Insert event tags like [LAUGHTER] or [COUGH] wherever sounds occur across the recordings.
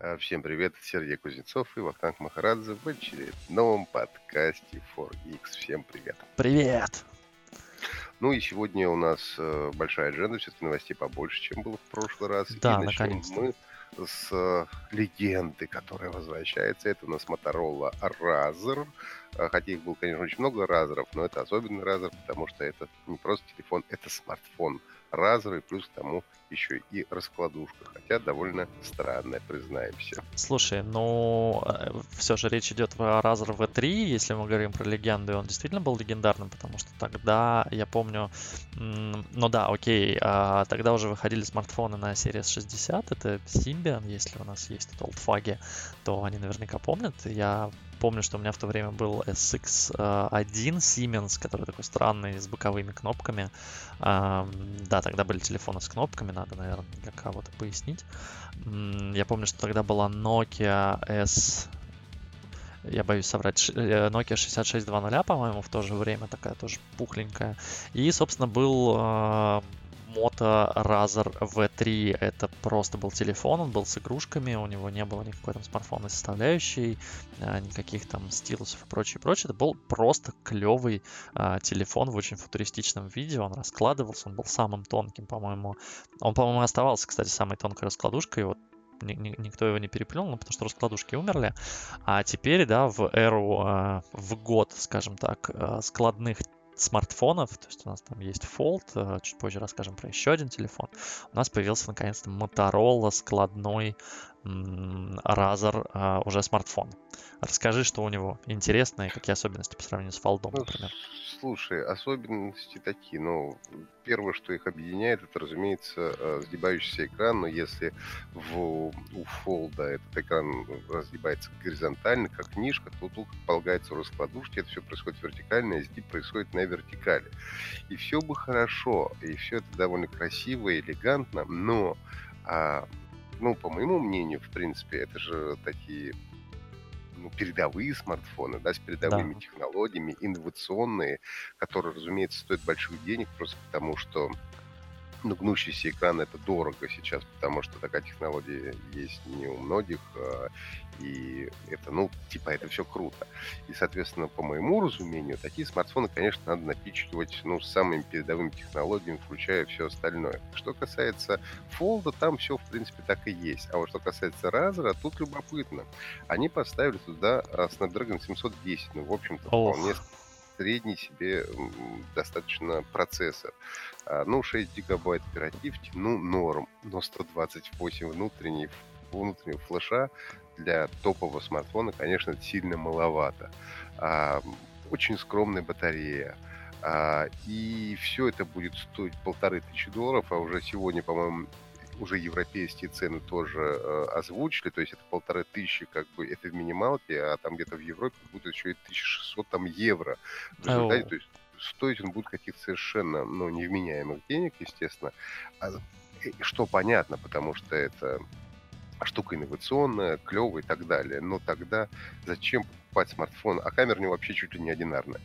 А, всем привет, Сергей Кузнецов и Вахтанг Махарадзе в очередном подкасте 4X. Всем привет. Привет. Ну и сегодня у нас э, большая адженда, все-таки новостей побольше, чем было в прошлый раз. Да, и наконец-то. мы с э, легенды, которая возвращается. Это у нас Motorola Razer. Э, Хотя их было, конечно, очень много разеров, но это особенный разер, потому что это не просто телефон, это смартфон И плюс к тому еще и раскладушка. Хотя довольно странная, признаемся. Слушай, ну, все же речь идет о Razer V3, если мы говорим про легенду, и он действительно был легендарным, потому что тогда, я помню, ну да, окей, а тогда уже выходили смартфоны на Series 60, это Symbian, если у нас есть тут олдфаги, то они наверняка помнят. Я помню, что у меня в то время был SX1 Siemens, который такой странный, с боковыми кнопками. Ам, Да, тогда были телефоны с кнопками, надо, наверное, для кого-то пояснить. Я помню, что тогда была Nokia S... Я боюсь соврать. э, Nokia 6620, по-моему, в то же время такая тоже пухленькая. И, собственно, был Moto Razer V3. Это просто был телефон, он был с игрушками, у него не было никакой там смартфонной составляющей, э, никаких там стилусов и прочее, прочее. Это был просто клевый а, телефон в очень футуристичном виде. Он раскладывался, он был самым тонким, по-моему. Он, по-моему, оставался, кстати, самой тонкой раскладушкой. Вот ни- ни- никто его не переплюнул, ну, потому что раскладушки умерли. А теперь, да, в эру, а, в год, скажем так, складных смартфонов, то есть у нас там есть Fold, а, чуть позже расскажем про еще один телефон, у нас появился наконец-то Motorola складной Razer а, уже смартфон. Расскажи, что у него интересно и какие особенности по сравнению с Fold, Ну, например. слушай, особенности такие. Ну, первое, что их объединяет, это, разумеется, э, сгибающийся экран. Но если в, у фолда этот экран разгибается горизонтально, как книжка, то тут полагается раскладушки, это все происходит вертикально, и сгиб происходит на вертикали. И все бы хорошо, и все это довольно красиво и элегантно, но, а, ну, по моему мнению, в принципе, это же такие ну, передовые смартфоны, да, с передовыми Да. технологиями, инновационные, которые, разумеется, стоят больших денег, просто потому что ну, гнущийся экран это дорого сейчас, потому что такая технология есть не у многих, а, и это, ну, типа, это все круто. И, соответственно, по моему разумению, такие смартфоны, конечно, надо напичкивать, ну, самыми передовыми технологиями, включая все остальное. Что касается Fold, там все, в принципе, так и есть. А вот что касается Razer, тут любопытно. Они поставили туда а, Snapdragon 710, ну, в общем-то, вполне средний себе достаточно процессор. А, Ну, 6 гигабайт оперативки, ну, норм. Но 128 внутренней, внутреннего флеша для топового смартфона, конечно, сильно маловато. А, Очень скромная батарея. А, И все это будет стоить полторы тысячи долларов, а уже сегодня, по-моему, уже европейские цены тоже э, озвучили, то есть это полторы тысячи, как бы, это в минималке, а там где-то в Европе будет еще и 1600 там евро. В результате, Ау. то есть стоить он будет каких-то совершенно, ну, невменяемых денег, естественно. А, э, что понятно, потому что это штука инновационная, клевая и так далее. Но тогда зачем покупать смартфон? А камера у него вообще чуть ли не одинарная.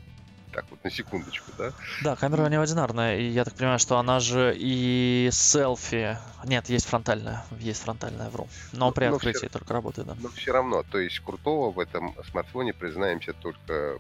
Так вот, на секундочку, да? Да, камера не одинарная, и я так понимаю, что она же и селфи... Нет, есть фронтальная, есть фронтальная, вру. Но Но- при но открытии только работает, да. Но все равно, то есть крутого в этом смартфоне, признаемся, только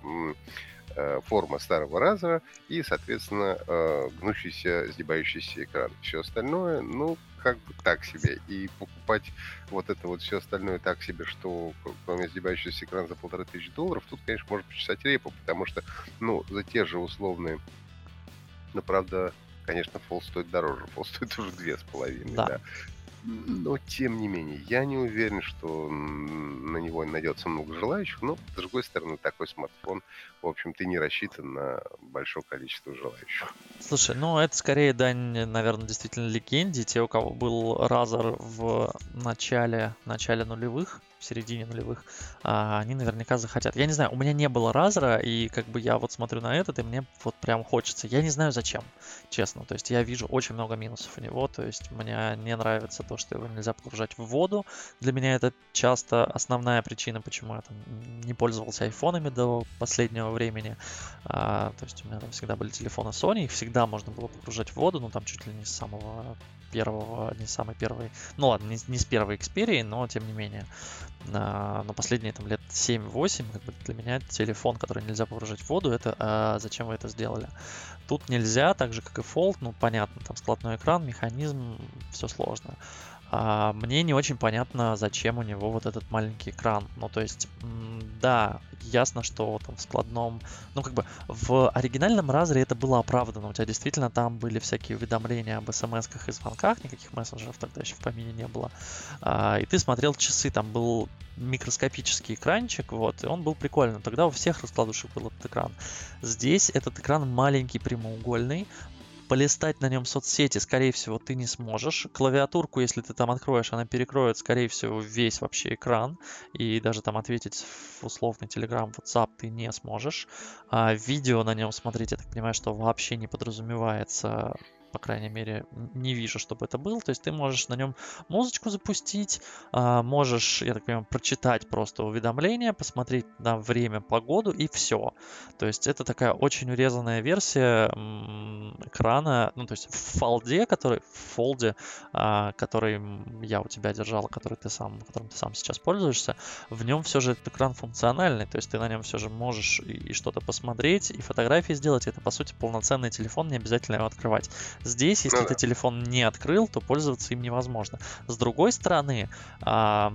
форма старого разера и, соответственно, э, гнущийся, сгибающийся экран. Все остальное, ну, как бы так себе. И покупать вот это вот все остальное так себе, что кроме сгибающегося экрана за полторы тысячи долларов, тут, конечно, можно почесать репу, потому что, ну, за те же условные, ну, правда, конечно, фол стоит дороже. Фол [LAUGHS] стоит уже две с половиной, Да. да. Но, тем не менее, я не уверен, что на него найдется много желающих, но, с другой стороны, такой смартфон, в общем-то, и не рассчитан на большое количество желающих. Слушай, ну это скорее дань, наверное, действительно легенде. Те, у кого был Razer в начале, начале нулевых, в середине нулевых, а, они наверняка захотят. Я не знаю, у меня не было разра, и как бы я вот смотрю на этот, и мне вот прям хочется. Я не знаю зачем, честно. То есть я вижу очень много минусов у него. То есть мне не нравится то, что его нельзя погружать в воду. Для меня это часто основная причина, почему я там не пользовался айфонами до последнего времени. А, то есть у меня там всегда были телефоны Sony, их всегда можно было погружать в воду, ну там чуть ли не с самого первого, не самый первый, ну ладно, не, не с первой Xperia, но тем не менее. А, но последние там лет 7-8, как бы для меня телефон, который нельзя погружать в воду, это а, зачем вы это сделали? Тут нельзя, так же как и Fold, ну понятно, там складной экран, механизм, все сложно. А, мне не очень понятно, зачем у него вот этот маленький экран. Ну, то есть, да, ясно, что там в складном... Ну, как бы в оригинальном разре это было оправдано. У тебя действительно там были всякие уведомления об смс-ках и звонках, никаких мессенджеров тогда еще в помине не было. А, и ты смотрел часы, там был микроскопический экранчик, вот, и он был прикольный. Тогда у всех раскладушек был этот экран. Здесь этот экран маленький, прямоугольный, полистать на нем соцсети, скорее всего, ты не сможешь. Клавиатурку, если ты там откроешь, она перекроет, скорее всего, весь вообще экран. И даже там ответить в условный Telegram, WhatsApp ты не сможешь. А видео на нем смотреть, я так понимаю, что вообще не подразумевается по крайней мере, не вижу, чтобы это было. То есть ты можешь на нем музычку запустить, а, можешь, я так понимаю, прочитать просто уведомления, посмотреть на время, погоду и все. То есть это такая очень урезанная версия экрана, ну то есть в фолде, который в фолде, а, который я у тебя держал, который ты сам, которым ты сам сейчас пользуешься, в нем все же этот экран функциональный, то есть ты на нем все же можешь и, и что-то посмотреть, и фотографии сделать. Это по сути полноценный телефон, не обязательно его открывать. Здесь, если ну, ты да. телефон не открыл, то пользоваться им невозможно. С другой стороны, в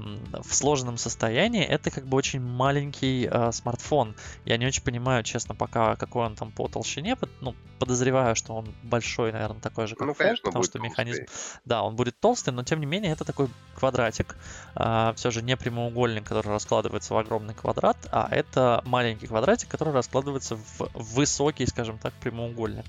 сложенном состоянии это как бы очень маленький а, смартфон. Я не очень понимаю, честно, пока какой он там по толщине. Ну, подозреваю, что он большой, наверное, такой же, как ну, конечно, потому что толстый. механизм... Да, он будет толстый, но тем не менее это такой квадратик. А, все же не прямоугольник, который раскладывается в огромный квадрат, а это маленький квадратик, который раскладывается в высокий, скажем так, прямоугольник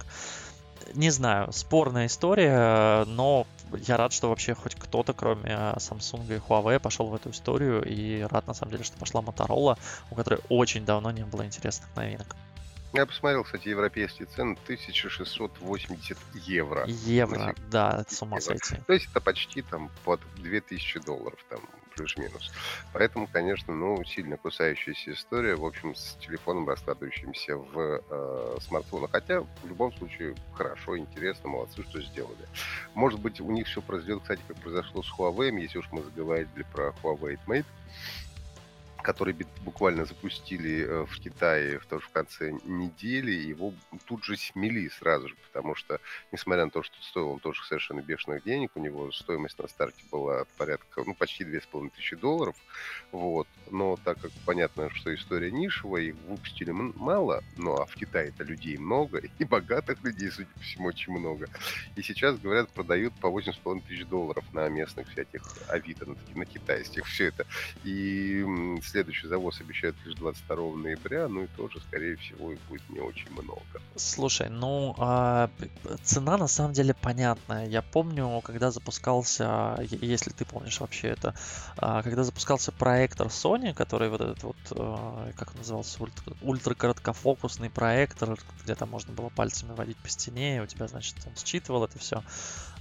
не знаю, спорная история, но я рад, что вообще хоть кто-то, кроме Samsung и Huawei, пошел в эту историю, и рад, на самом деле, что пошла Motorola, у которой очень давно не было интересных новинок. Я посмотрел, кстати, европейские цены 1680 евро. Евро, да, это с ума сойти. То есть это почти там под 2000 долларов там плюс-минус. Поэтому, конечно, ну, сильно кусающаяся история, в общем, с телефоном, раскладывающимся в э, смартфонах. Хотя, в любом случае, хорошо, интересно, молодцы, что сделали. Может быть, у них все произойдет, кстати, как произошло с Huawei, если уж мы заговорили про Huawei Mate который буквально запустили э, в Китае в, тоже в конце недели, его тут же смели сразу же, потому что, несмотря на то, что стоил он тоже совершенно бешеных денег, у него стоимость на старте была порядка, ну, почти 2500 долларов, вот, но так как понятно, что история нишевая, их выпустили мало, ну, а в Китае это людей много, и богатых людей, судя по всему, очень много, и сейчас, говорят, продают по 8,5 тысяч долларов на местных всяких Авито, на, на китайских, все это, и следующий завоз обещают лишь 22 ноября, ну и тоже, скорее всего, их будет не очень много. Слушай, ну, а, цена на самом деле понятная. Я помню, когда запускался, если ты помнишь вообще это, а, когда запускался проектор Sony, который вот этот вот, а, как назывался, ультра, ультракороткофокусный проектор, где там можно было пальцами водить по стене, и у тебя, значит, он считывал это все.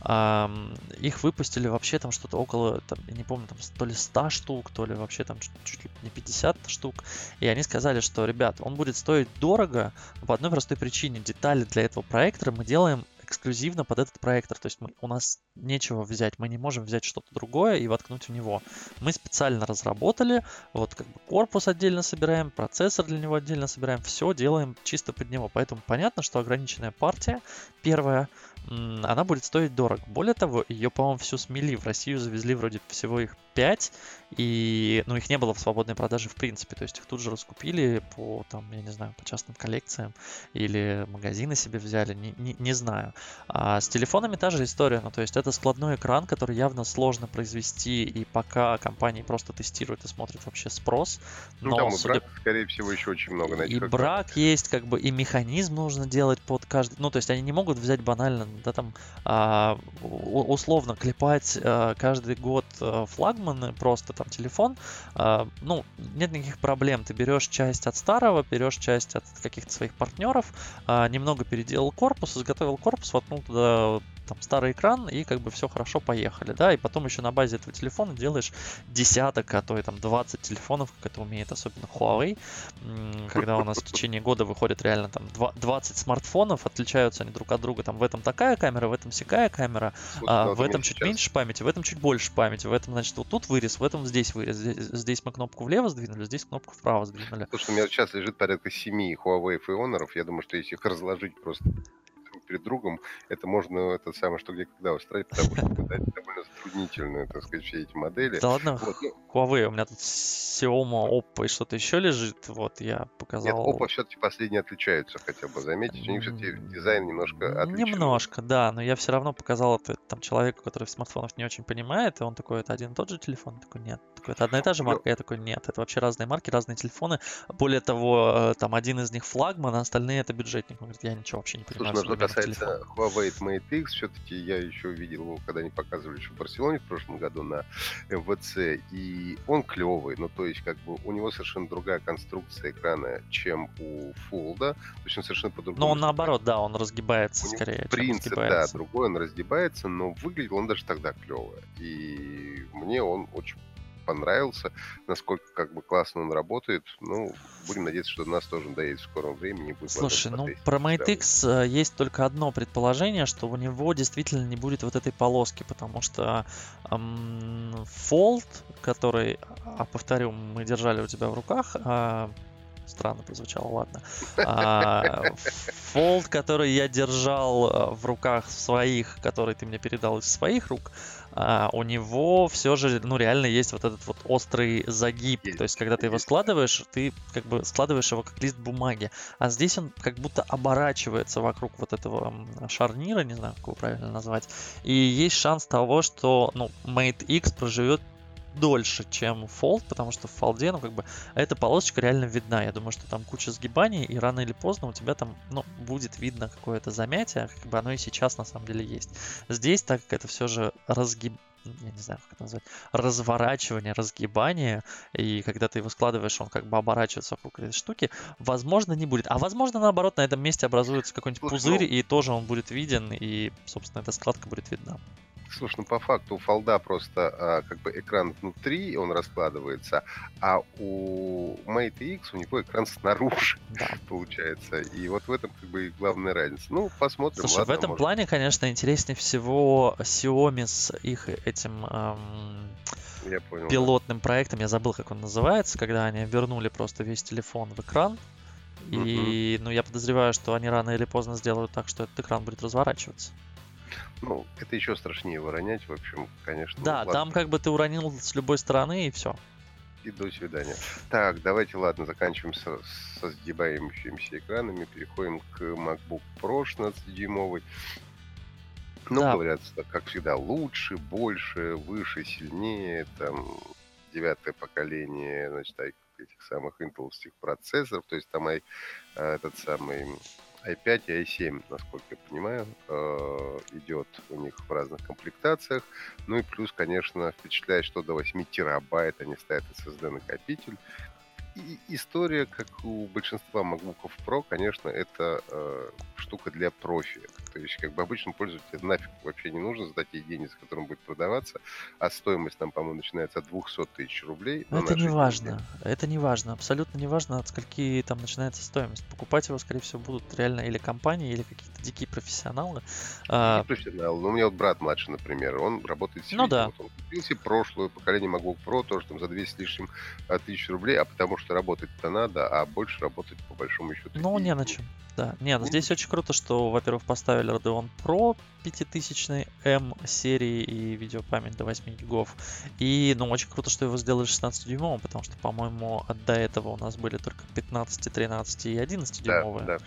Их выпустили вообще там что-то около, там, я не помню, там то ли 100 штук, то ли вообще там чуть, ли не 50 штук. И они сказали, что, ребят, он будет стоить дорого по одной простой причине. Детали для этого проектора мы делаем эксклюзивно под этот проектор. То есть мы, у нас нечего взять, мы не можем взять что-то другое и воткнуть в него. Мы специально разработали, вот как бы корпус отдельно собираем, процессор для него отдельно собираем, все делаем чисто под него. Поэтому понятно, что ограниченная партия, первая, она будет стоить дорого. Более того, ее, по-моему, всю смели. В Россию завезли вроде всего их 5, и, ну, их не было в свободной продаже в принципе. То есть их тут же раскупили по, там, я не знаю, по частным коллекциям или магазины себе взяли, не, не, не знаю. А с телефонами та же история. Ну, то есть это складной экран, который явно сложно произвести, и пока компании просто тестируют и смотрят вообще спрос. Ну, но, там судя... брак, скорее всего, еще очень много. Значит, и брак есть, как бы, и механизм нужно делать под каждый... Ну, то есть они не могут взять банально да, там, а, условно клепать а, каждый год а, флагман сломанный просто там телефон, э, ну, нет никаких проблем. Ты берешь часть от старого, берешь часть от каких-то своих партнеров, э, немного переделал корпус, изготовил корпус, воткнул туда там старый экран, и как бы все хорошо, поехали, да, и потом еще на базе этого телефона делаешь десяток, а то и там 20 телефонов, как это умеет особенно Huawei, когда у нас в течение года выходит реально там 20 смартфонов, отличаются они друг от друга, там в этом такая камера, в этом всякая камера, Слушай, а, в этом чуть сейчас... меньше памяти, в этом чуть больше памяти, в этом, значит, вот тут вырез, в этом здесь вырез, здесь, здесь мы кнопку влево сдвинули, здесь кнопку вправо сдвинули. Слушай, у меня сейчас лежит порядка 7 Huawei и Honor, я думаю, что если их разложить просто перед другом, это можно это самое, что где когда устраивать, потому что это довольно затруднительно, так сказать, все эти модели. Да ладно, вот, ну, Huawei, у меня тут Xiaomi, Oppo и что-то еще лежит, вот я показал. Нет, Oppo все-таки последние отличаются хотя бы, заметите, у них все-таки дизайн немножко отличный. Немножко, да, но я все равно показал это там человеку, который в смартфонах не очень понимает, и он такой, это один и тот же телефон? Такой, нет. Такой, это одна и та же марка? Я такой, нет, это вообще разные марки, разные телефоны. Более того, э, там один из них флагман, а остальные это бюджетник. Он говорит, я ничего вообще не понимаю. Слушай, ну, что касается Huawei Mate X, все-таки я еще видел его, когда они показывали еще в Барселоне в прошлом году на МВЦ, и он клевый, ну то есть как бы у него совершенно другая конструкция экрана, чем у Fold, то есть он совершенно по-другому. Но он наоборот, да, он разгибается у скорее. Принцип, да, другой, он разгибается, но выглядел он даже тогда клево. И мне он очень понравился, насколько как бы классно он работает. Ну, будем надеяться, что до нас тоже доедет в скором времени. Будет Слушай, ну про Mate X да. Э, есть только одно предположение, что у него действительно не будет вот этой полоски, потому что эм, Fold, который, а повторю, мы держали у тебя в руках, э, странно прозвучало, ладно. А, [LAUGHS] Fold, который я держал э, в руках своих, который ты мне передал из своих рук, а, у него все же, ну, реально есть вот этот вот острый загиб. То есть, когда ты его складываешь, ты как бы складываешь его как лист бумаги. А здесь он как будто оборачивается вокруг вот этого шарнира, не знаю, как его правильно назвать. И есть шанс того, что, ну, Mate X проживет дольше, чем Fold, потому что в фолде, ну, как бы, эта полосочка реально видна. Я думаю, что там куча сгибаний, и рано или поздно у тебя там, ну, будет видно какое-то замятие, как бы оно и сейчас на самом деле есть. Здесь, так как это все же разгиб я не знаю, как это назвать, разворачивание, разгибание, и когда ты его складываешь, он как бы оборачивается вокруг этой штуки, возможно, не будет. А возможно, наоборот, на этом месте образуется какой-нибудь пузырь, ну и тоже он будет виден, и, собственно, эта складка будет видна. Слушай, ну по факту у фолда просто а, как бы экран внутри, он раскладывается, а у Mate X у него экран снаружи да. [LAUGHS] получается. И вот в этом как бы главная разница. Ну, посмотрим. Слушай, ладно, в этом может... плане, конечно, интереснее всего Xiaomi с их этим эм, я понял, пилотным да. проектом. Я забыл, как он называется, когда они вернули просто весь телефон в экран. И, ну, я подозреваю, что они рано или поздно сделают так, что этот экран будет разворачиваться. Ну, это еще страшнее выронять, в общем, конечно. Да, ладно. там как бы ты уронил с любой стороны и все. И до свидания. Так, давайте, ладно, заканчиваем со, со сгибающимися экранами, переходим к MacBook Pro 16-дюймовый. Ну, да. говорят, как всегда, лучше, больше, выше, сильнее, там, девятое поколение, значит, этих самых интеловских процессоров, то есть там и, а, этот самый i5 и i7, насколько я понимаю, э, идет у них в разных комплектациях. Ну и плюс, конечно, впечатляет, что до 8 терабайт они ставят SSD-накопитель. И история, как у большинства MacBook Pro, конечно, это э, штука для профи. То есть, как бы обычному пользователю нафиг вообще не нужно сдать ей деньги, за которым будет продаваться, а стоимость там, по-моему, начинается от 200 тысяч рублей. Но это не важно. Это не важно. Абсолютно не важно, от скольки там начинается стоимость. Покупать его, скорее всего, будут реально или компании, или какие-то дикие профессионалы. Дикие а... профессионалы. Ну, у меня вот брат младший, например, он работает с Ну да. Вот он купил себе прошлое поколение MacBook Pro, тоже там за 200 с лишним а, тысяч рублей, а потому что работать-то надо, а больше работать по большому счету. Ну, не на чем. Да, нет, ну, здесь очень круто, что, во-первых, поставили Radeon Pro 5000 M серии и видеопамять до 8 гигов. И, ну, очень круто, что его сделали 16 дюймовым, потому что, по-моему, до этого у нас были только 15, 13 и 11 дюймовые. Да, да,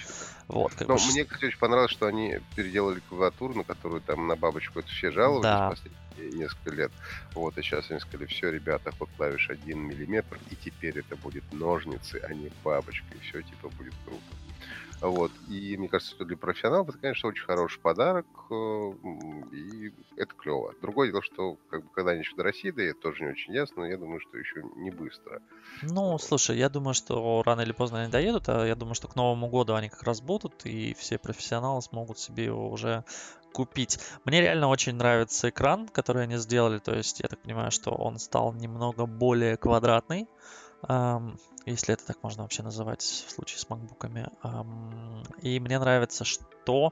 вот, как Но бы... мне, кстати, очень понравилось, что они переделали клавиатуру, на которую там на бабочку это все жаловались да. последние несколько лет. Вот, и сейчас они сказали, все, ребята, ход клавиш 1 миллиметр, и теперь это будет ножницы, а не бабочка, и все, типа, будет круто. Вот. И мне кажется, что для профессионалов это, конечно, очень хороший подарок, э, и это клево. Другое дело, что как бы, когда они еще до России да, это тоже не очень ясно, но я думаю, что еще не быстро. Ну, слушай, я думаю, что рано или поздно они доедут, а я думаю, что к Новому году они как раз будут, и все профессионалы смогут себе его уже купить. Мне реально очень нравится экран, который они сделали, то есть я так понимаю, что он стал немного более квадратный, если это так можно вообще называть в случае с макбуками. И мне нравится, что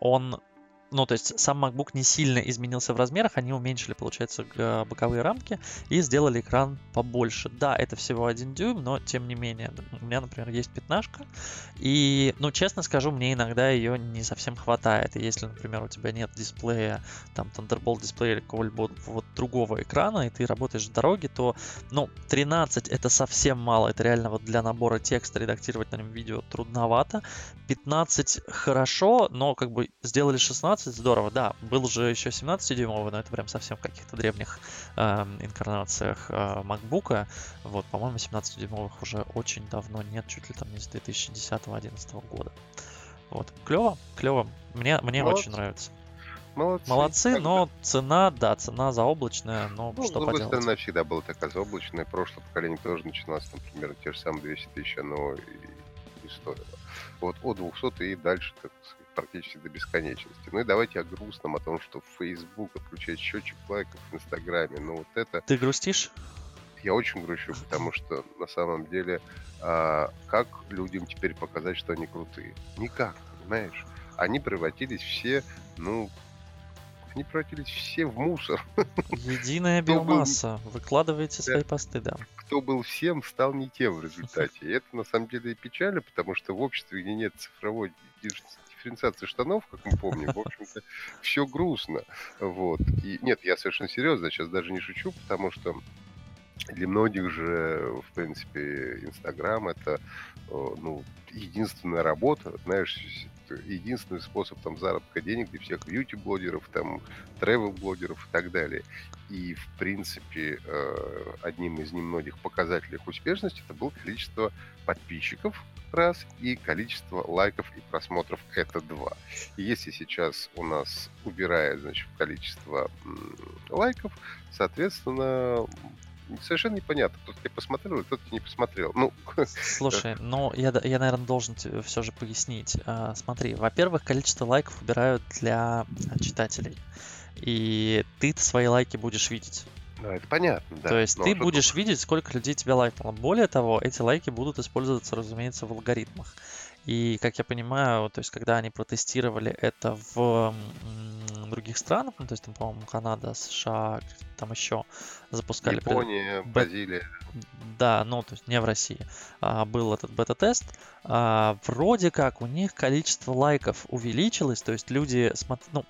он ну, то есть сам MacBook не сильно изменился в размерах, они уменьшили, получается, боковые рамки и сделали экран побольше. Да, это всего один дюйм, но тем не менее. У меня, например, есть пятнашка, и, ну, честно скажу, мне иногда ее не совсем хватает. И если, например, у тебя нет дисплея, там, Thunderbolt дисплея или какого-либо вот другого экрана, и ты работаешь в дороге, то, ну, 13 это совсем мало. Это реально вот для набора текста редактировать на нем видео трудновато. 15 хорошо, но как бы сделали 16, 16 здорово, да. Был же еще 17-дюймовый, но это прям совсем в каких-то древних э, инкарнациях э, MacBook. Вот, по-моему, 17-дюймовых уже очень давно нет, чуть ли там не с 2010-2011 года. Вот, клево, клево. Мне, мне Молодцы. очень нравится. Молодцы. Молодцы, но цена, да, цена заоблачная, но ну, что поделать. Цена всегда была такая заоблачная. Прошлое поколение тоже начиналось, например, те же самые 200 тысяч, оно и, и стоило. Вот от 200 и дальше, так сказать, практически до бесконечности. Ну и давайте о грустном, о том, что Facebook отключает счетчик лайков в Инстаграме. Ну вот это... Ты грустишь? Я очень грущу, потому что на самом деле а, как людям теперь показать, что они крутые? Никак, понимаешь? Они превратились все, ну, они превратились все в мусор. Единая биомасса. Выкладывайте свои посты, да. Кто был всем, стал не тем в результате. И это на самом деле печально, потому что в обществе, где нет цифровой дифференциации штанов, как мы помним, в общем-то, все грустно. Вот. И нет, я совершенно серьезно сейчас даже не шучу, потому что для многих же, в принципе, Инстаграм это ну, единственная работа, знаешь, единственный способ там заработка денег для всех YouTube-блогеров, там, travel-блогеров и так далее. И, в принципе, э, одним из немногих показателей успешности это было количество подписчиков, раз, и количество лайков и просмотров это два. И если сейчас у нас убирает, значит, количество лайков, соответственно, совершенно непонятно, кто-то тебе посмотрел, кто-то не посмотрел. Ну, [LAUGHS] Слушай, ну я, я, наверное, должен все же пояснить. А, смотри, во-первых, количество лайков убирают для читателей. И ты свои лайки будешь видеть. Ну, это понятно, да. То есть Но ты будешь тут... видеть, сколько людей тебя лайкнуло. Более того, эти лайки будут использоваться, разумеется, в алгоритмах. И, как я понимаю, то есть, когда они протестировали это в других странах, ну, то есть, там, по-моему, Канада, США, там еще запускали... Япония, пред... Бразилия. Да, ну, то есть не в России. А, был этот бета-тест. А, вроде как у них количество лайков увеличилось, то есть люди смотрят, ну,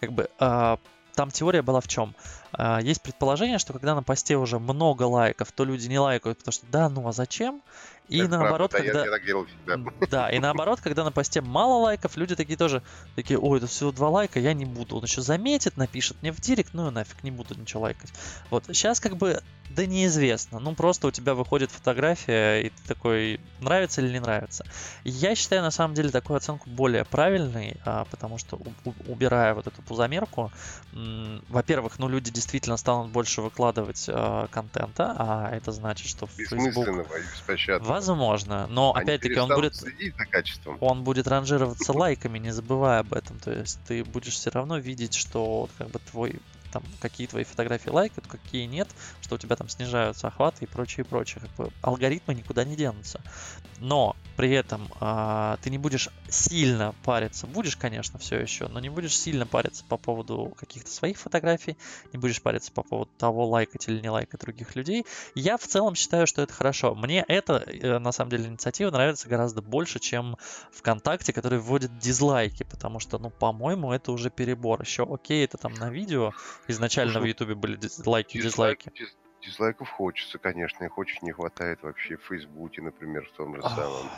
как бы а, там теория была в чем? А, есть предположение, что когда на посте уже много лайков, то люди не лайкают, потому что да, ну а зачем? И это наоборот, правда, когда... Я, я так делал всегда. Да, и наоборот, когда на посте мало лайков, люди такие тоже такие, ой, это всего два лайка, я не буду. Он еще заметит, напишет мне в директ, ну и нафиг, не буду ничего лайкать. Вот, сейчас как бы, да неизвестно. Ну просто у тебя выходит фотография, и ты такой, нравится или не нравится. Я считаю, на самом деле, такую оценку более правильной, а, потому что, убирая вот эту пузомерку, во-первых, ну люди действительно станут больше выкладывать э, контента, а это значит, что Facebook... Возможно, но Они опять-таки он будет... Он будет ранжироваться [LAUGHS] лайками, не забывая об этом. То есть ты будешь все равно видеть, что как бы твой там, какие твои фотографии лайкают, какие нет, что у тебя там снижаются охваты и прочее, прочее. Алгоритмы никуда не денутся. Но при этом а, ты не будешь сильно париться. Будешь, конечно, все еще, но не будешь сильно париться по поводу каких-то своих фотографий, не будешь париться по поводу того, лайкать или не лайкать других людей. Я в целом считаю, что это хорошо. Мне эта, э, на самом деле, инициатива нравится гораздо больше, чем ВКонтакте, который вводит дизлайки, потому что, ну, по-моему, это уже перебор. Еще окей, это там на видео, изначально Слушай, в Ютубе были лайки, дизлайки. Дизлайков хочется, конечно, их очень не хватает вообще в Фейсбуке, например, в том же самом.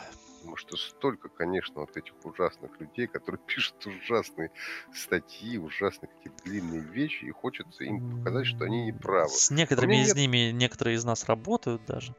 Потому что столько, конечно, вот этих ужасных людей, которые [LAUGHS] пишут ужасные статьи, ужасные какие-то длинные вещи, и хочется им показать, что они не правы. С некоторыми из нет... ними, некоторые из нас работают даже.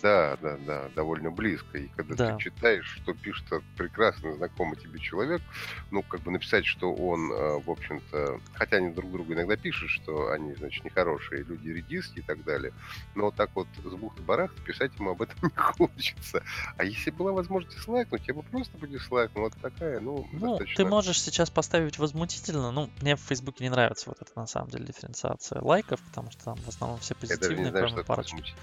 Да, да, да, довольно близко. И когда да. ты читаешь, что пишет прекрасно знакомый тебе человек, ну, как бы написать, что он, э, в общем-то, хотя они друг другу иногда пишут, что они, значит, нехорошие люди, редиски и так далее, но вот так вот с бухты-барахта писать ему об этом [LAUGHS] не хочется. А если была возможность дизлайкнуть, я бы просто бы дизлайкнул. Вот такая, ну, ну достаточно... ты можешь сейчас поставить возмутительно. Ну, мне в Фейсбуке не нравится вот эта, на самом деле, дифференциация лайков, потому что там в основном все позитивные, знаю, кроме парочки.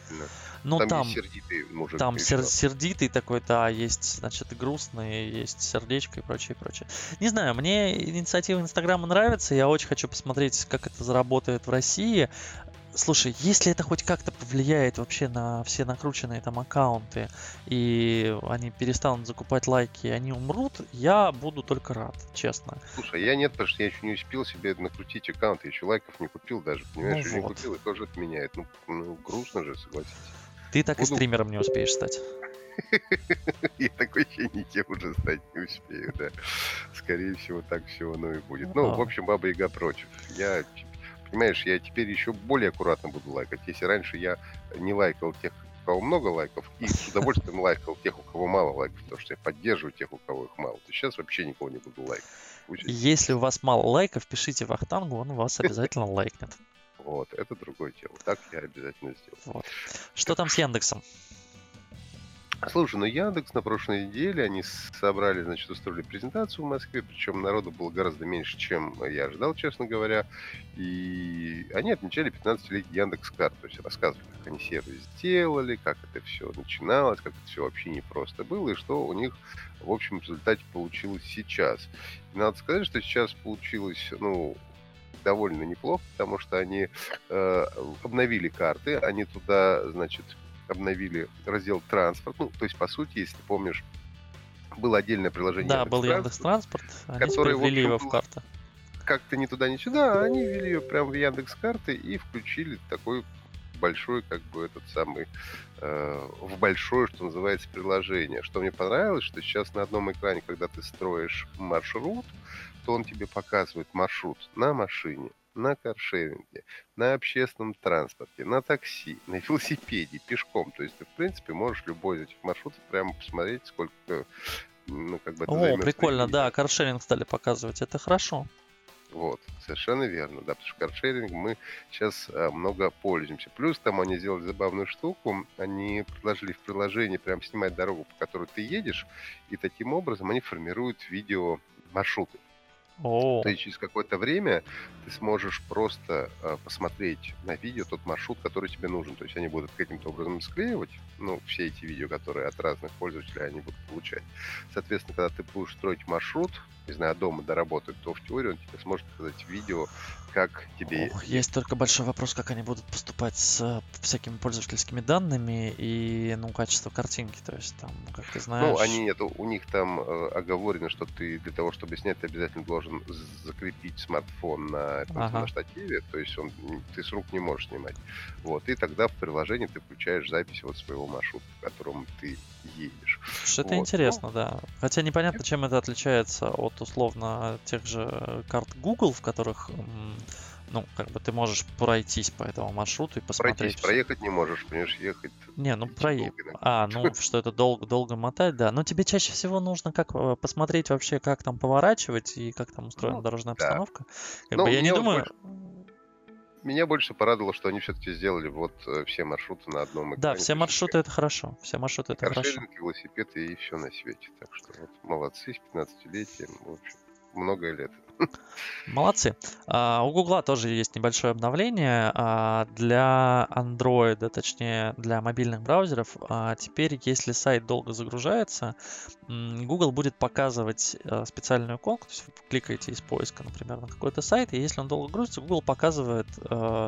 Ну, там, там сердитый мужик. Там сер- сердитый такой, да, есть, значит, грустный, есть сердечко и прочее, прочее. Не знаю, мне инициатива Инстаграма нравится, я очень хочу посмотреть, как это заработает в России. Слушай, если это хоть как-то повлияет вообще на все накрученные там аккаунты, и они перестанут закупать лайки, и они умрут, я буду только рад, честно. Слушай, я нет, потому что я еще не успел себе накрутить аккаунт, я еще лайков не купил даже, понимаешь, ну, вот. не купил, и тоже отменяет. Ну, ну, грустно же, согласитесь. Ты так Буду... и стримером не успеешь стать. [LAUGHS] Я такой еще никем уже стать не успею, да. Скорее всего, так все оно и будет. Ну, в общем, Баба Яга против. Я, понимаешь, я теперь еще более аккуратно буду лайкать. Если раньше я не лайкал тех, у кого много лайков, и с удовольствием лайкал тех, у кого мало лайков, потому что я поддерживаю тех, у кого их мало, то сейчас вообще никого не буду лайкать. Если у вас мало лайков, пишите Вахтангу, он вас [LAUGHS] обязательно лайкнет. Вот, это другое дело. Так я обязательно сделаю. Вот. Что там с Яндексом? Слушай, ну Яндекс на прошлой неделе, они собрали, значит, устроили презентацию в Москве, причем народу было гораздо меньше, чем я ожидал, честно говоря. И они отмечали 15-летний Яндекс Карт, то есть рассказывали, как они сервис сделали, как это все начиналось, как это все вообще непросто было, и что у них, в общем, в результате получилось сейчас. И надо сказать, что сейчас получилось, ну, довольно неплохо, потому что они э, обновили карты, они туда, значит, обновили раздел транспорт. Ну, то есть, по сути, если помнишь, было отдельное приложение. Да, был Яндекс Транспорт, они которое, ввели его в карты. Как-то ни туда, ни сюда, а они ввели ее прямо в Яндекс карты и включили такой большой, как бы этот самый, э, в большое, что называется, приложение. Что мне понравилось, что сейчас на одном экране, когда ты строишь маршрут, то он тебе показывает маршрут на машине, на каршеринге, на общественном транспорте, на такси, на велосипеде, пешком. То есть ты, в принципе, можешь любой из этих маршрутов прямо посмотреть, сколько, ну, как бы это О, прикольно, да, каршеринг стали показывать, это хорошо. Вот, совершенно верно, да, потому что каршеринг мы сейчас а, много пользуемся. Плюс там они сделали забавную штуку, они предложили в приложении прям снимать дорогу, по которой ты едешь, и таким образом они формируют видео маршруты. То есть через какое-то время ты сможешь просто э, посмотреть на видео тот маршрут, который тебе нужен. То есть они будут каким-то образом склеивать, ну, все эти видео, которые от разных пользователей они будут получать. Соответственно, когда ты будешь строить маршрут, не знаю, дома доработать, то в теории он тебе сможет показать видео, как тебе... Ох, есть только большой вопрос, как они будут поступать с э, всякими пользовательскими данными и, ну, качество картинки, то есть там, как ты знаешь... Ну, они нет, у них там э, оговорено, что ты для того, чтобы снять, ты обязательно должен закрепить смартфон на, ага. на штативе, то есть он, ты с рук не можешь снимать. Вот, и тогда в приложении ты включаешь запись вот своего маршрута, по которому ты едешь. Это вот. интересно, ну, да. Хотя непонятно, чем это отличается от условно тех же карт Google, в которых ну, как бы ты можешь пройтись по этому маршруту и посмотреть. Пройтись, проехать не можешь, понимаешь, ехать. Не, ну проехать. А, ну что это долго, долго мотать, да. Но тебе чаще всего нужно как э, посмотреть вообще, как там поворачивать и как там устроена ну, дорожная да. обстановка. Как ну, бы я не думаю. Больше... Меня больше порадовало, что они все-таки сделали вот э, все маршруты на одном экране. Да, все маршруты это хорошо. Все маршруты это хорошо. велосипед и все на свете. Так что вот молодцы с 15-летием. В общем, много лет. Молодцы. А, у Гугла тоже есть небольшое обновление а, для Android, точнее для мобильных браузеров. А, теперь, если сайт долго загружается, Google будет показывать специальную иконку, то есть вы кликаете из поиска, например, на какой-то сайт, и если он долго грузится, Google показывает,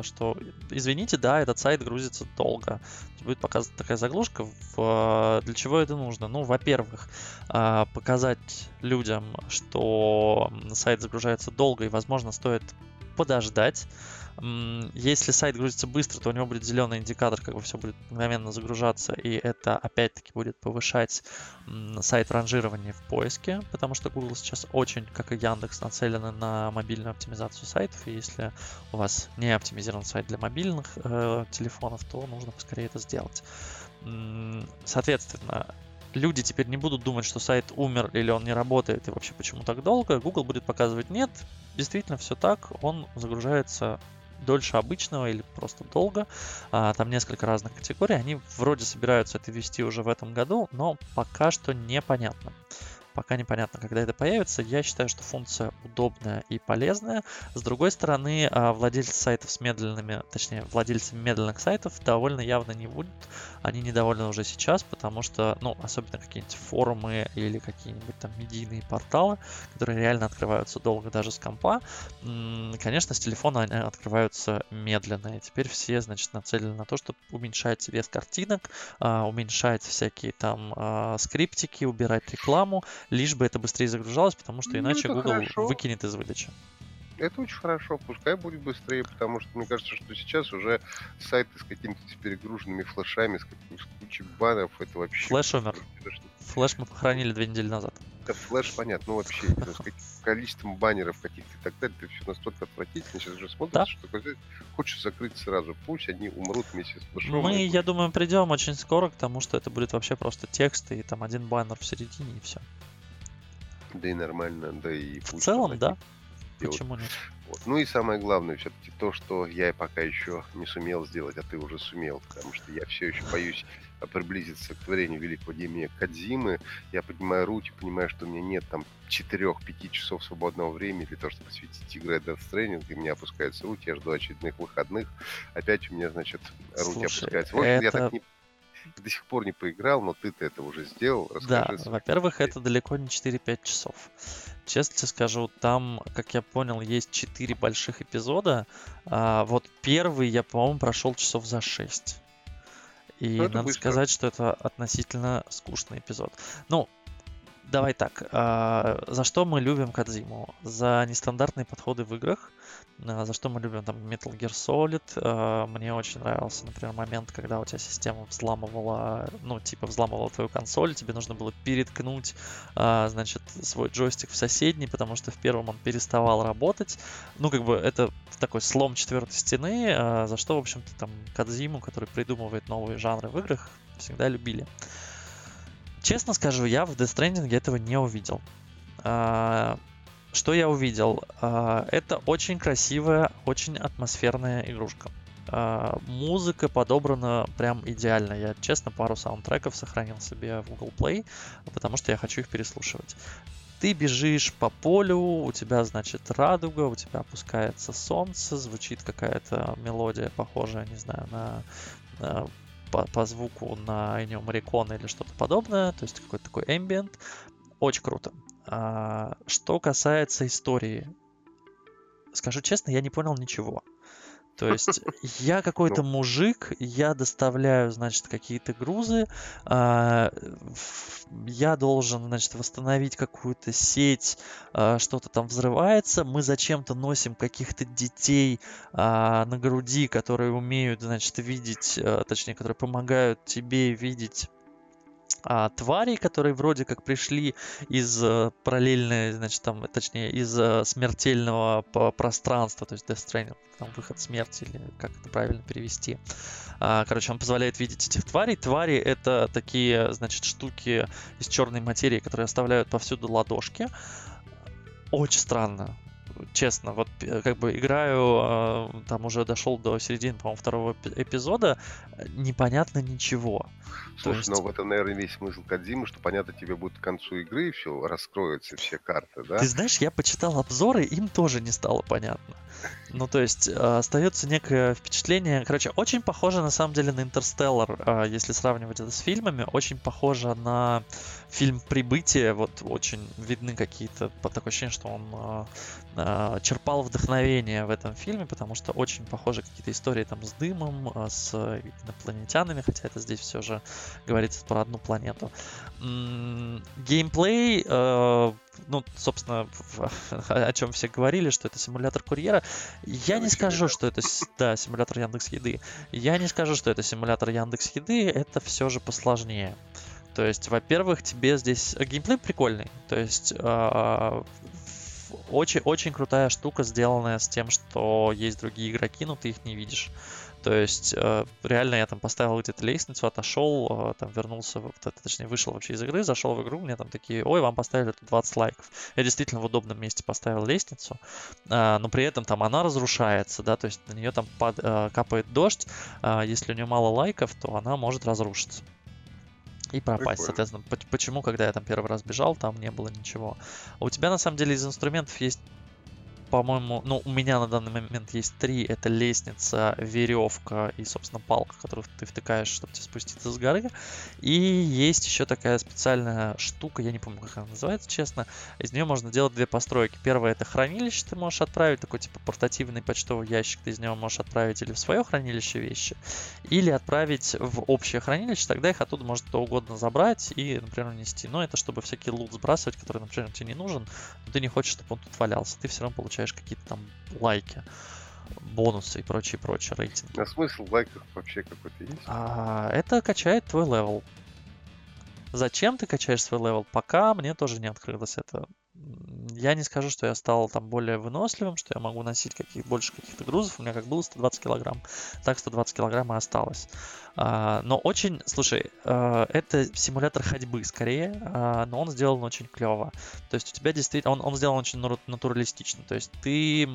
что, извините, да, этот сайт грузится долго. Будет показана такая заглушка. Для чего это нужно? Ну, во-первых, показать людям, что сайт загружается долго и, возможно, стоит подождать. Если сайт грузится быстро, то у него будет зеленый индикатор, как бы все будет мгновенно загружаться, и это опять-таки будет повышать сайт ранжирования в поиске, потому что Google сейчас очень, как и Яндекс, нацелены на мобильную оптимизацию сайтов, и если у вас не оптимизирован сайт для мобильных э, телефонов, то нужно поскорее это сделать. Соответственно, люди теперь не будут думать, что сайт умер или он не работает и вообще почему так долго. Google будет показывать нет, действительно все так, он загружается дольше обычного или просто долго. А, там несколько разных категорий. Они вроде собираются это вести уже в этом году, но пока что непонятно. Пока непонятно, когда это появится. Я считаю, что функция удобная и полезная. С другой стороны, а, владельцы сайтов с медленными, точнее, владельцы медленных сайтов довольно явно не будут. Они недовольны уже сейчас, потому что, ну, особенно какие-нибудь форумы или какие-нибудь там медийные порталы, которые реально открываются долго даже с компа, конечно, с телефона они открываются медленно. И теперь все, значит, нацелены на то, чтобы уменьшать вес картинок, а, уменьшать всякие там скриптики, убирать рекламу, лишь бы это быстрее загружалось, потому что ну, иначе Google хорошо. выкинет из выдачи. Это очень хорошо, пускай будет быстрее, потому что мне кажется, что сейчас уже сайты с какими-то перегруженными флешами, с, с кучей баннеров, это вообще... Flash умер. Flash мы похоронили две недели назад. Да, Flash, понятно, ну вообще, с каким количеством баннеров каких-то и так далее, это все настолько отвратительно, сейчас уже смотришь, да. что хочешь закрыть сразу, пусть они умрут вместе с флешом. Мы, я думаю, придем очень скоро к тому, что это будет вообще просто текст и там один баннер в середине и все. Да и нормально, да и... В целом, да. Почему нет? Вот. Ну и самое главное, все-таки то, что я пока еще не сумел сделать, а ты уже сумел, потому что я все еще боюсь приблизиться к творению великого гения Кадзимы. Я поднимаю руки, понимаю, что у меня нет там 4-5 часов свободного времени для того, чтобы посвятить игре Death Stranding, и у меня опускаются руки, я жду очередных выходных. Опять у меня, значит, руки Слушай, опускаются. Вот это... я так не до сих пор не поиграл, но ты-то это уже сделал. Расскажи да, во-первых, это далеко не 4-5 часов. Честно тебе скажу, там, как я понял, есть 4 больших эпизода. А, вот первый я, по-моему, прошел часов за 6. И ну, надо быстро. сказать, что это относительно скучный эпизод. Ну, давай так. А, за что мы любим Кадзиму? За нестандартные подходы в играх, а, за что мы любим там Metal Gear Solid. А, мне очень нравился, например, момент, когда у тебя система взламывала, ну, типа взламывала твою консоль, тебе нужно было переткнуть, значит, свой джойстик в соседний, потому что в первом он переставал работать. Ну, как бы это такой слом четвертой стены, за что, в общем-то, там Кадзиму, который придумывает новые жанры в играх, всегда любили. Честно скажу, я в Death Stranding этого не увидел. Что я увидел? А, это очень красивая, очень атмосферная игрушка. А, музыка подобрана прям идеально. Я, честно, пару саундтреков сохранил себе в Google Play, потому что я хочу их переслушивать. Ты бежишь по полю, у тебя, значит, радуга, у тебя опускается солнце, звучит какая-то мелодия, похожая, не знаю, на, на по, по звуку на Ennio Morricone или что-то подобное, то есть какой-то такой ambient. Очень круто. А, что касается истории, скажу честно, я не понял ничего. То есть я какой-то ну. мужик, я доставляю, значит, какие-то грузы, а, я должен, значит, восстановить какую-то сеть, а, что-то там взрывается, мы зачем-то носим каких-то детей а, на груди, которые умеют, значит, видеть, точнее, которые помогают тебе видеть а, тварей, которые вроде как пришли из э, параллельной, значит, там, точнее, из э, смертельного пространства, то есть Death Stranding, там, выход смерти, или как это правильно перевести. А, короче, он позволяет видеть этих тварей. Твари — это такие, значит, штуки из черной материи, которые оставляют повсюду ладошки. Очень странно честно, вот э, как бы играю, там уже дошел до середины, по-моему, второго эпизода, непонятно ничего. Слушай, есть... ну в этом, наверное, весь смысл Кадзимы, что понятно тебе будет к концу игры, все, раскроются все карты, да? Ты знаешь, я почитал обзоры, им тоже не стало понятно. Ну, то есть, э, остается некое впечатление, короче, очень похоже, на самом деле, на Интерстеллар, э, если сравнивать это с фильмами, очень похоже на фильм «Прибытие», вот очень видны какие-то, по такое ощущение, что он э, э, черпал вдохновение в этом фильме, потому что очень похожи какие-то истории там с дымом, э, с инопланетянами, хотя это здесь все же говорится про одну планету. Геймплей, э, ну, собственно, [LAUGHS] о чем все говорили, что это симулятор курьера. Я не скажу, что это, да, симулятор Яндекс Еды. Я не скажу, что это симулятор Яндекс Еды, это все же посложнее. То есть, во-первых, тебе здесь геймплей прикольный. То есть э, очень, очень крутая штука, сделанная с тем, что есть другие игроки, но ты их не видишь. То есть, э, реально я там поставил где-то лестницу, отошел, э, там вернулся, точнее, вышел вообще из игры, зашел в игру, мне там такие, ой, вам поставили тут 20 лайков. Я действительно в удобном месте поставил лестницу, э, но при этом там она разрушается, да, то есть на нее там капает дождь, если у нее мало лайков, то она может разрушиться и пропасть. Прикольно. Соответственно, почему, когда я там первый раз бежал, там не было ничего. А у тебя на самом деле из инструментов есть по-моему, ну, у меня на данный момент есть три. Это лестница, веревка и, собственно, палка, которую ты втыкаешь, чтобы тебе спуститься с горы. И есть еще такая специальная штука, я не помню, как она называется, честно. Из нее можно делать две постройки. Первое это хранилище, ты можешь отправить, такой типа портативный почтовый ящик, ты из него можешь отправить или в свое хранилище вещи, или отправить в общее хранилище, тогда их оттуда может кто угодно забрать и, например, нести. Но это чтобы всякий лут сбрасывать, который, например, тебе не нужен, но ты не хочешь, чтобы он тут валялся. Ты все равно получаешь получаешь какие-то там лайки, бонусы и прочее, прочее, рейтинг. А смысл лайков вообще какой-то есть? А, это качает твой level. Зачем ты качаешь свой level? Пока мне тоже не открылось это. Я не скажу, что я стал там более выносливым, что я могу носить каких, больше каких-то грузов. У меня как было 120 килограмм, так 120 килограмм и осталось. А, но очень, слушай, а, это симулятор ходьбы скорее, а, но он сделан очень клево. То есть у тебя действительно, он, он сделан очень натуралистично. То есть ты,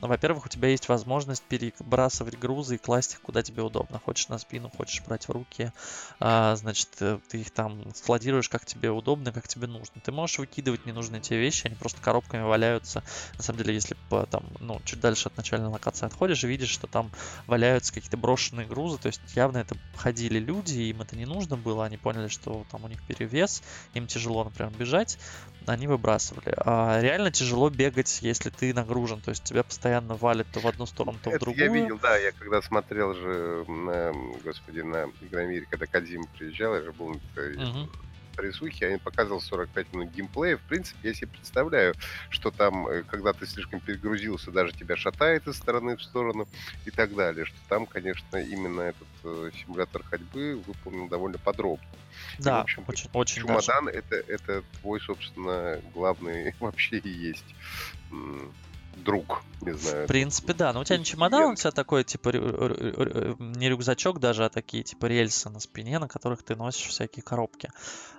во-первых, у тебя есть возможность перебрасывать грузы и класть их куда тебе удобно. Хочешь на спину, хочешь брать в руки, значит, э, ты их там складируешь как тебе удобно, как тебе нужно. Ты можешь выкидывать ненужные тебе вещи, они просто коробками валяются. На самом деле, если там, ну, чуть дальше от начальной локации отходишь, видишь, что там валяются какие-то брошенные грузы, то есть явно это ходили люди, им это не нужно было, они поняли, что там у них перевес, им тяжело, например, бежать, они выбрасывали. А реально тяжело бегать, если ты нагружен, то есть тебя постоянно валит то в одну сторону, то это в другую. Я видел, да, я когда смотрел же на, господи, на Игромире, когда Кадзима приезжал, я же был угу рисухи, они показывал 45 минут геймплея. В принципе, я себе представляю, что там, э, когда ты слишком перегрузился, даже тебя шатает из стороны в сторону и так далее. Что там, конечно, именно этот э, симулятор ходьбы выполнен довольно подробно. Да, и, в общем, очень, очень чемодан это, это твой, собственно, главный [LAUGHS] вообще и есть друг, не знаю. В принципе, да. Но у тебя не чемодан, у тебя такой, типа, не рюкзачок даже, а такие, типа, рельсы на спине, на которых ты носишь всякие коробки.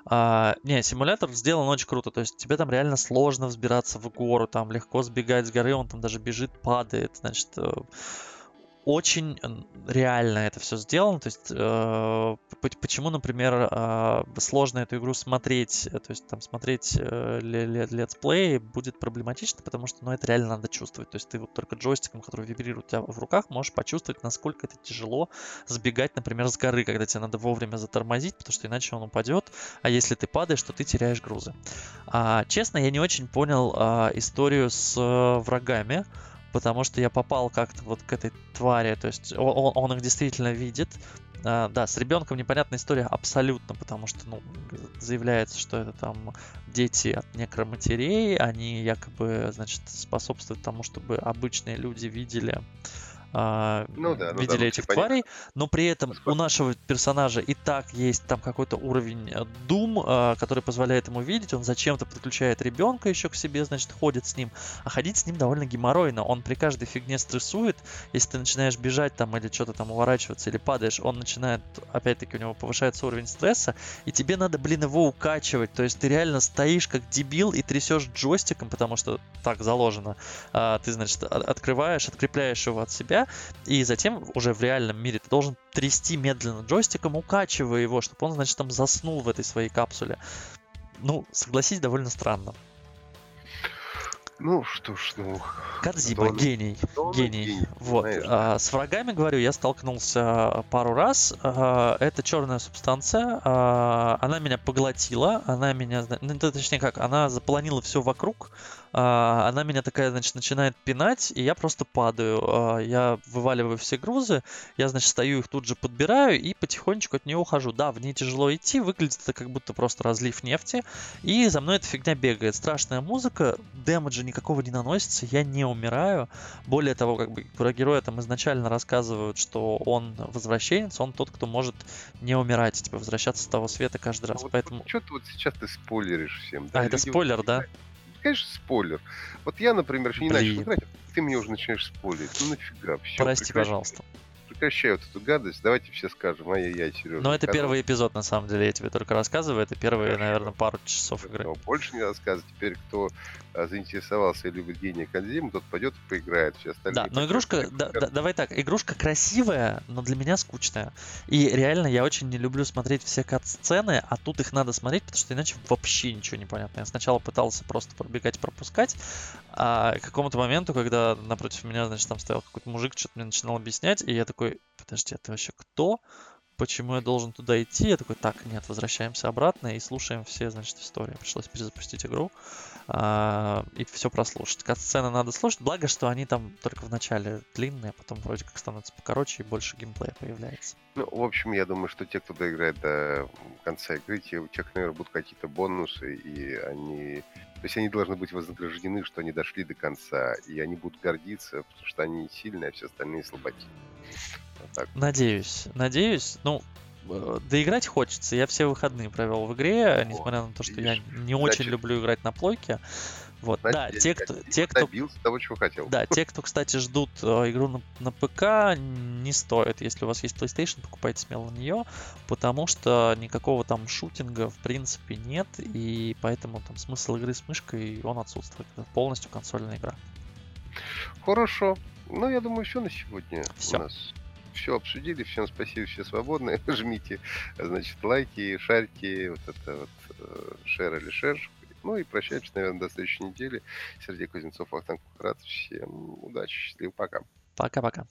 А, не, симулятор сделан очень круто. То есть тебе там реально сложно взбираться в гору, там легко сбегать с горы, он там даже бежит, падает. Значит, э, очень реально это все сделано. То есть, э, почему, например, э, сложно эту игру смотреть, э, то есть там смотреть э, let's play будет проблематично, потому что, ну, это реально надо чувствовать. То есть ты вот только джойстиком, который вибрирует у тебя в руках, можешь почувствовать, насколько это тяжело сбегать, например, с горы, когда тебе надо вовремя затормозить, потому что иначе он упадет, а если ты падаешь, то ты теряешь грузы. А, честно, я не очень понял а, историю с а, врагами потому что я попал как-то вот к этой твари, то есть он, он их действительно видит. А, да, с ребенком непонятная история абсолютно, потому что, ну, заявляется, что это там дети от некроматерей, они якобы, значит, способствуют тому, чтобы обычные люди видели а, ну, да, ну, видели да, этих тварей, но при этом у нашего персонажа и так есть там какой-то уровень э, Doom, а, который позволяет ему видеть, он зачем-то подключает ребенка еще к себе, значит, ходит с ним, а ходить с ним довольно геморройно, он при каждой фигне стрессует, если ты начинаешь бежать там или что-то там уворачиваться или падаешь, он начинает, опять-таки, у него повышается уровень стресса, и тебе надо, блин, его укачивать, то есть ты реально стоишь как дебил и трясешь джойстиком, потому что так заложено, а, ты, значит, открываешь, открепляешь его от себя, и затем уже в реальном мире ты должен трясти медленно джойстиком, укачивая его, чтобы он, значит, там заснул в этой своей капсуле. Ну, согласись, довольно странно. Ну что ж, ну... Кадзима, Дон- гений, гений. гений, Вот. а, с врагами, говорю, я столкнулся пару раз. А, это черная субстанция. а, она меня поглотила. Она меня, ну, точнее как, она заполонила все вокруг. А, она меня такая, значит, начинает пинать, и я просто падаю. А, я вываливаю все грузы. Я, значит, стою их тут же подбираю и потихонечку от нее ухожу. Да, в ней тяжело идти. Выглядит это как будто просто разлив нефти. И за мной эта фигня бегает. Страшная музыка. Дэмэджа никакого не наносится. Я не умираю. Более того, как бы про героя там изначально рассказывают, что он возвращенец, он тот, кто может не умирать, типа возвращаться с того света каждый раз. Вот, Поэтому. что ты вот сейчас ты спойлеришь всем? А, это Люди вот спойлер, да? Конечно, спойлер. Вот я, например, еще не начал Блин. играть, а ты мне уже начинаешь спойлерить. Ну нафига? Все, Прости, пожалуйста. Прекращай вот эту гадость. Давайте все скажем, ай-яй-яй, Сережа. Но это первый эпизод, на самом деле, я тебе только рассказываю. Это первые, Хорошо. наверное, пару часов игры. Но больше не рассказывать. Теперь, кто а, заинтересовался и любит гения Кодзиму, тот пойдет и поиграет. Все остальные... Да, но игрушка, да- да- давай так, игрушка красивая, но для меня скучная. И реально я очень не люблю смотреть все кат-сцены, а тут их надо смотреть, потому что иначе вообще ничего не понятно. Я сначала пытался просто пробегать, пропускать, а к какому-то моменту, когда напротив меня, значит, там стоял какой-то мужик, что-то мне начинал объяснять, и я такой, подожди, а вообще кто? Почему я должен туда идти? Я такой, так, нет, возвращаемся обратно и слушаем все, значит, истории. Пришлось перезапустить игру а, и все прослушать. Кат-сцены надо слушать, благо, что они там только в начале длинные, а потом вроде как становятся покороче и больше геймплея появляется. Ну, в общем, я думаю, что те, кто доиграет до конца игры, те, у тех, наверное, будут какие-то бонусы, и они... То есть они должны быть вознаграждены, что они дошли до конца, и они будут гордиться, потому что они сильные, а все остальные слабаки. Вот так. Надеюсь, надеюсь. Ну, доиграть хочется. Я все выходные провел в игре, несмотря на то, что я не очень люблю играть на плойке. Вот, да, те, кто, те, кто того, чего хотел. Да, те, [LAUGHS] кто, кстати, ждут э, игру на, на ПК, не стоит. Если у вас есть PlayStation, покупайте смело на нее, потому что никакого там шутинга в принципе нет, и поэтому там смысл игры с мышкой, он отсутствует. Это полностью консольная игра. Хорошо. Ну, я думаю, все на сегодня. Всё. У нас все обсудили. Всем спасибо, все свободны. [LAUGHS] Жмите, значит, лайки, шарьте, вот это вот, э, шер или шер. Ну и прощаемся, наверное, до следующей недели. Сергей Кузнецов, Ахтанг Кукрат. Всем удачи, счастливо, пока. Пока-пока.